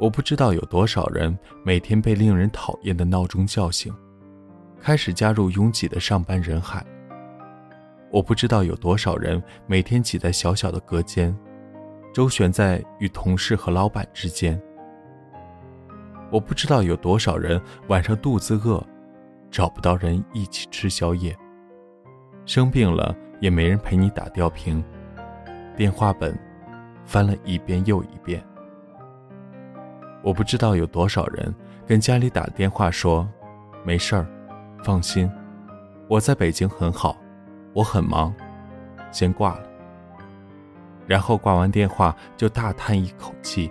我不知道有多少人每天被令人讨厌的闹钟叫醒，开始加入拥挤的上班人海。我不知道有多少人每天挤在小小的隔间，周旋在与同事和老板之间。我不知道有多少人晚上肚子饿，找不到人一起吃宵夜。生病了也没人陪你打吊瓶，电话本翻了一遍又一遍。我不知道有多少人跟家里打电话说：“没事儿，放心，我在北京很好，我很忙，先挂了。”然后挂完电话就大叹一口气。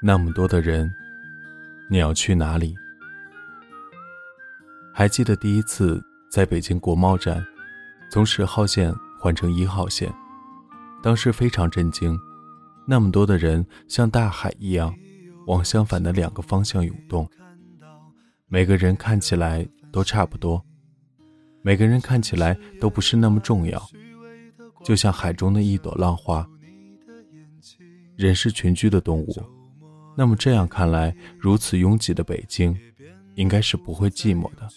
那么多的人，你要去哪里？还记得第一次在北京国贸站，从十号线换成一号线，当时非常震惊。那么多的人像大海一样，往相反的两个方向涌动。每个人看起来都差不多，每个人看起来都不是那么重要，就像海中的一朵浪花。人是群居的动物。那么这样看来，如此拥挤的北京，应该是不会寂寞的。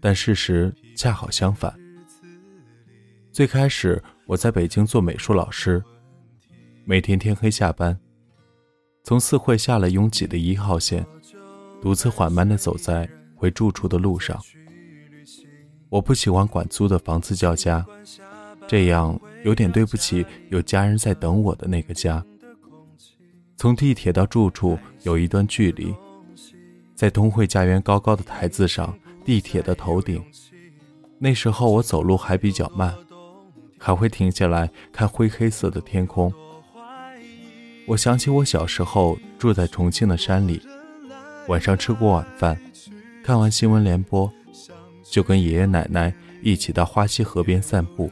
但事实恰好相反。最开始我在北京做美术老师，每天天黑下班，从四惠下了拥挤的一号线，独自缓慢地走在回住处的路上。我不喜欢管租的房子叫家，这样有点对不起有家人在等我的那个家。从地铁到住处有一段距离，在通惠家园高高的台子上，地铁的头顶。那时候我走路还比较慢，还会停下来看灰黑色的天空。我想起我小时候住在重庆的山里，晚上吃过晚饭，看完新闻联播，就跟爷爷奶奶一起到花溪河边散步。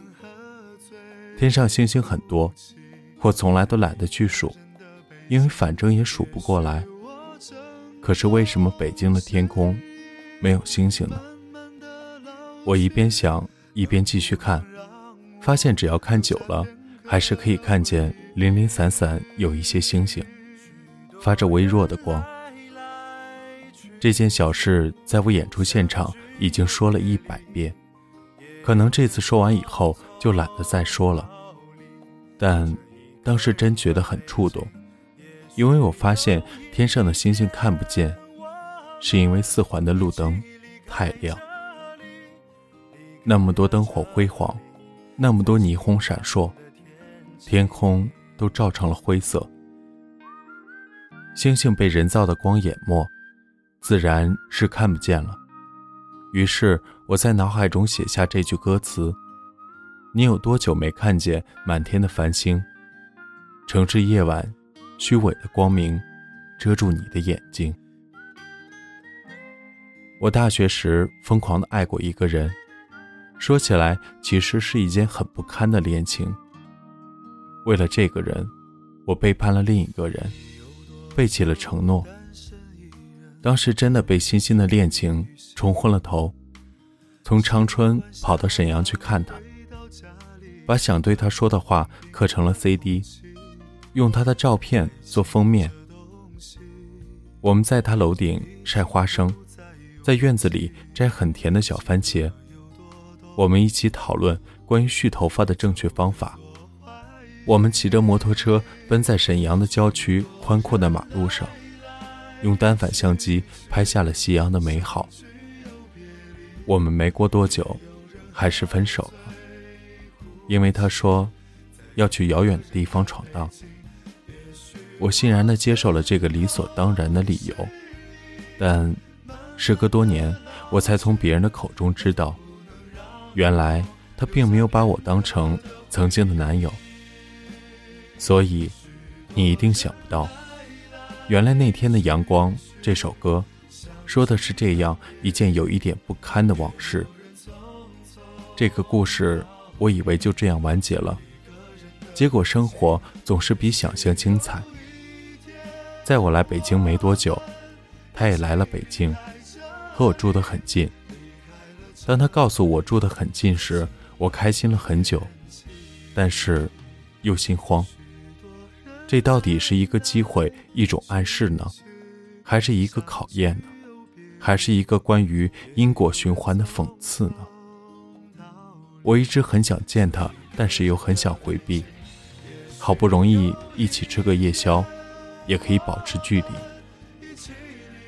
天上星星很多，我从来都懒得去数。因为反正也数不过来。可是为什么北京的天空没有星星呢？我一边想一边继续看，发现只要看久了，还是可以看见零零散散有一些星星，发着微弱的光。这件小事在我演出现场已经说了一百遍，可能这次说完以后就懒得再说了。但当时真觉得很触动。因为我发现天上的星星看不见，是因为四环的路灯太亮。那么多灯火辉煌，那么多霓虹闪烁，天空都照成了灰色。星星被人造的光淹没，自然是看不见了。于是我在脑海中写下这句歌词：“你有多久没看见满天的繁星？城市夜晚。”虚伪的光明，遮住你的眼睛。我大学时疯狂的爱过一个人，说起来其实是一件很不堪的恋情。为了这个人，我背叛了另一个人，背弃了承诺。当时真的被新兴的恋情冲昏了头，从长春跑到沈阳去看他，把想对他说的话刻成了 CD，用他的照片做封面。我们在他楼顶晒花生，在院子里摘很甜的小番茄。我们一起讨论关于蓄头发的正确方法。我们骑着摩托车奔在沈阳的郊区宽阔的马路上，用单反相机拍下了夕阳的美好。我们没过多久，还是分手了，因为他说要去遥远的地方闯荡。我欣然地接受了这个理所当然的理由，但时隔多年，我才从别人的口中知道，原来他并没有把我当成曾经的男友。所以，你一定想不到，原来那天的阳光这首歌，说的是这样一件有一点不堪的往事。这个故事，我以为就这样完结了，结果生活总是比想象精彩。在我来北京没多久，他也来了北京，和我住得很近。当他告诉我住得很近时，我开心了很久，但是又心慌。这到底是一个机会，一种暗示呢，还是一个考验呢，还是一个关于因果循环的讽刺呢？我一直很想见他，但是又很想回避。好不容易一起吃个夜宵。也可以保持距离。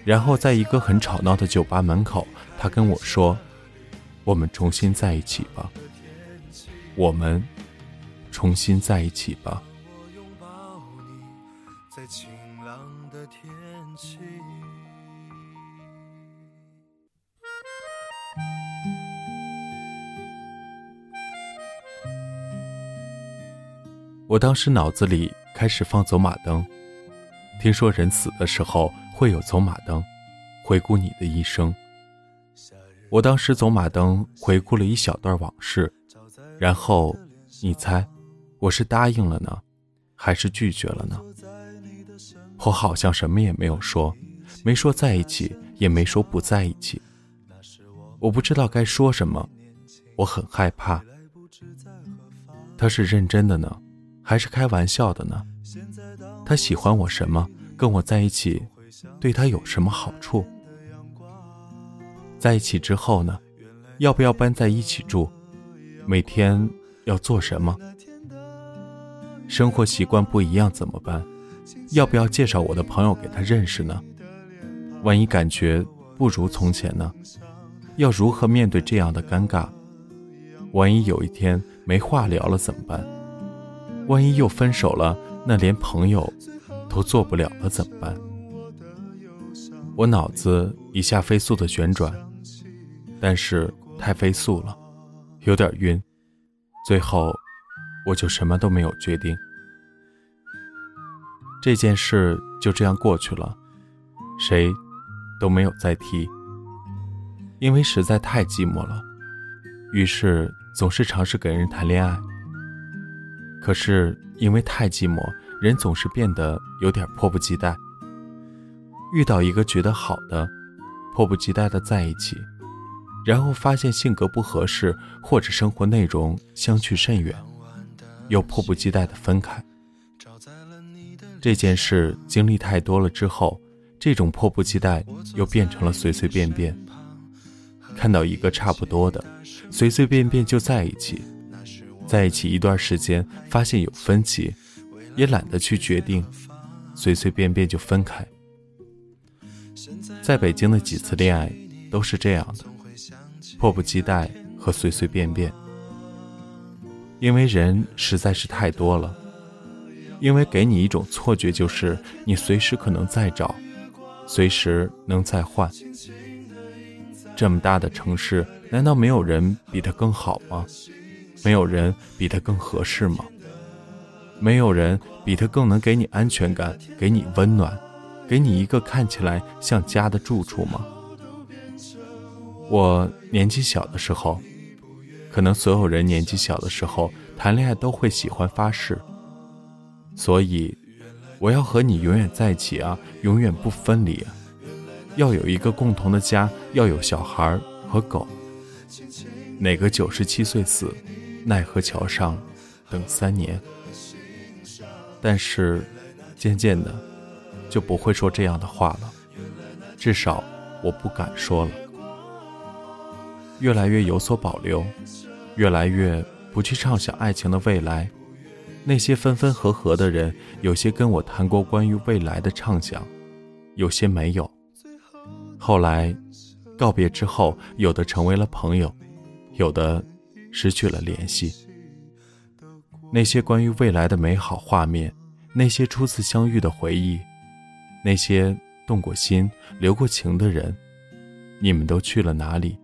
然后，在一个很吵闹的酒吧门口，他跟我说：“我们重新在一起吧。我们重新在一起吧。”我当时脑子里开始放走马灯。听说人死的时候会有走马灯，回顾你的一生。我当时走马灯回顾了一小段往事，然后你猜，我是答应了呢，还是拒绝了呢？我好像什么也没有说，没说在一起，也没说不在一起。我不知道该说什么，我很害怕。他是认真的呢，还是开玩笑的呢？他喜欢我什么？跟我在一起，对他有什么好处？在一起之后呢？要不要搬在一起住？每天要做什么？生活习惯不一样怎么办？要不要介绍我的朋友给他认识呢？万一感觉不如从前呢？要如何面对这样的尴尬？万一有一天没话聊了怎么办？万一又分手了？那连朋友都做不了了，怎么办？我脑子一下飞速的旋转，但是太飞速了，有点晕。最后，我就什么都没有决定。这件事就这样过去了，谁都没有再提，因为实在太寂寞了。于是总是尝试跟人谈恋爱。可是因为太寂寞，人总是变得有点迫不及待。遇到一个觉得好的，迫不及待的在一起，然后发现性格不合适或者生活内容相去甚远，又迫不及待的分开。这件事经历太多了之后，这种迫不及待又变成了随随便便。看到一个差不多的，随随便便就在一起。在一起一段时间，发现有分歧，也懒得去决定，随随便便就分开。在北京的几次恋爱都是这样的，迫不及待和随随便便。因为人实在是太多了，因为给你一种错觉，就是你随时可能再找，随时能再换。这么大的城市，难道没有人比他更好吗？没有人比他更合适吗？没有人比他更能给你安全感，给你温暖，给你一个看起来像家的住处吗？我年纪小的时候，可能所有人年纪小的时候谈恋爱都会喜欢发誓，所以我要和你永远在一起啊，永远不分离，要有一个共同的家，要有小孩和狗，哪个九十七岁死，奈何桥上等三年。但是，渐渐的，就不会说这样的话了。至少，我不敢说了。越来越有所保留，越来越不去畅想爱情的未来。那些分分合合的人，有些跟我谈过关于未来的畅想，有些没有。后来，告别之后，有的成为了朋友，有的失去了联系。那些关于未来的美好画面，那些初次相遇的回忆，那些动过心、留过情的人，你们都去了哪里？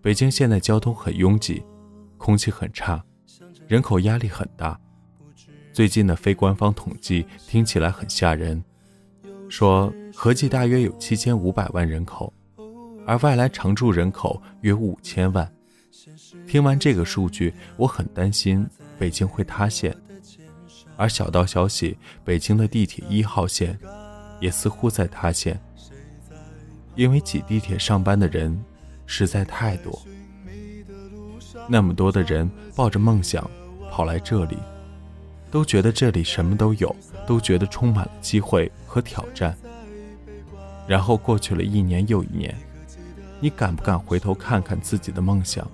北京现在交通很拥挤，空气很差，人口压力很大。最近的非官方统计听起来很吓人，说合计大约有七千五百万人口，而外来常住人口约五千万。听完这个数据，我很担心北京会塌陷。而小道消息，北京的地铁一号线也似乎在塌陷。因为挤地铁上班的人实在太多，那么多的人抱着梦想跑来这里，都觉得这里什么都有，都觉得充满了机会和挑战。然后过去了一年又一年，你敢不敢回头看看自己的梦想，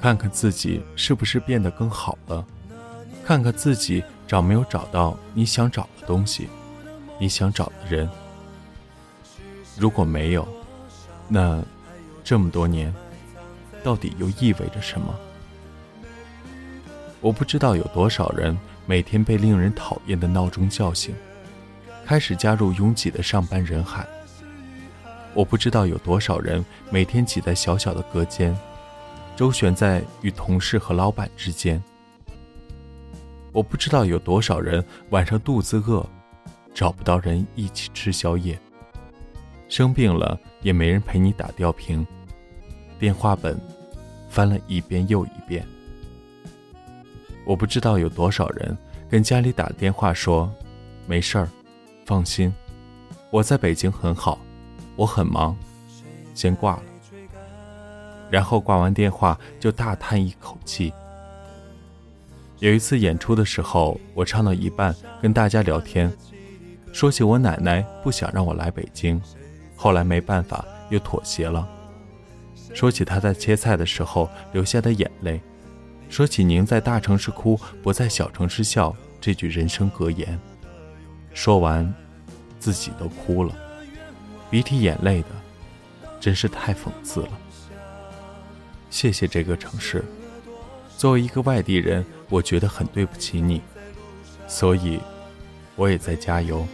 看看自己是不是变得更好了，看看自己找没有找到你想找的东西，你想找的人。如果没有，那这么多年到底又意味着什么？我不知道有多少人每天被令人讨厌的闹钟叫醒，开始加入拥挤的上班人海。我不知道有多少人每天挤在小小的隔间，周旋在与同事和老板之间。我不知道有多少人晚上肚子饿，找不到人一起吃宵夜。生病了也没人陪你打吊瓶，电话本翻了一遍又一遍。我不知道有多少人跟家里打电话说：“没事儿，放心，我在北京很好，我很忙，先挂了。”然后挂完电话就大叹一口气。有一次演出的时候，我唱到一半跟大家聊天，说起我奶奶不想让我来北京。后来没办法，又妥协了。说起他在切菜的时候流下的眼泪，说起“宁在大城市哭，不在小城市笑”这句人生格言，说完，自己都哭了，鼻涕眼泪的，真是太讽刺了。谢谢这个城市，作为一个外地人，我觉得很对不起你，所以，我也在加油，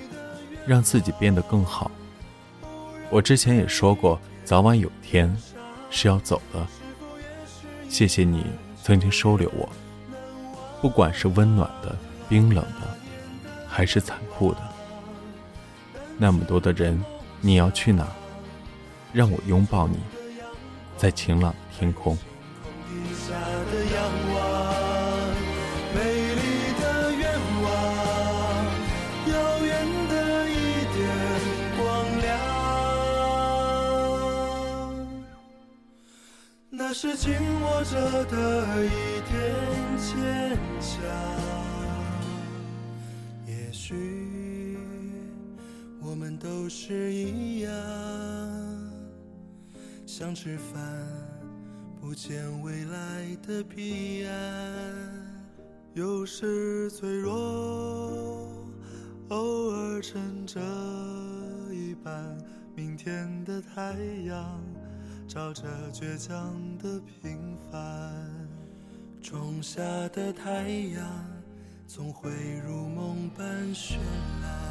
让自己变得更好。我之前也说过，早晚有天是要走的。谢谢你曾经收留我，不管是温暖的、冰冷的，还是残酷的。那么多的人，你要去哪？让我拥抱你，在晴朗的天空。是紧握着的一点坚强。也许我们都是一样，想吃饭不见未来的彼岸，有时脆弱，偶尔撑着一半明天的太阳。照着倔强的平凡，种下的太阳，总会如梦般绚烂。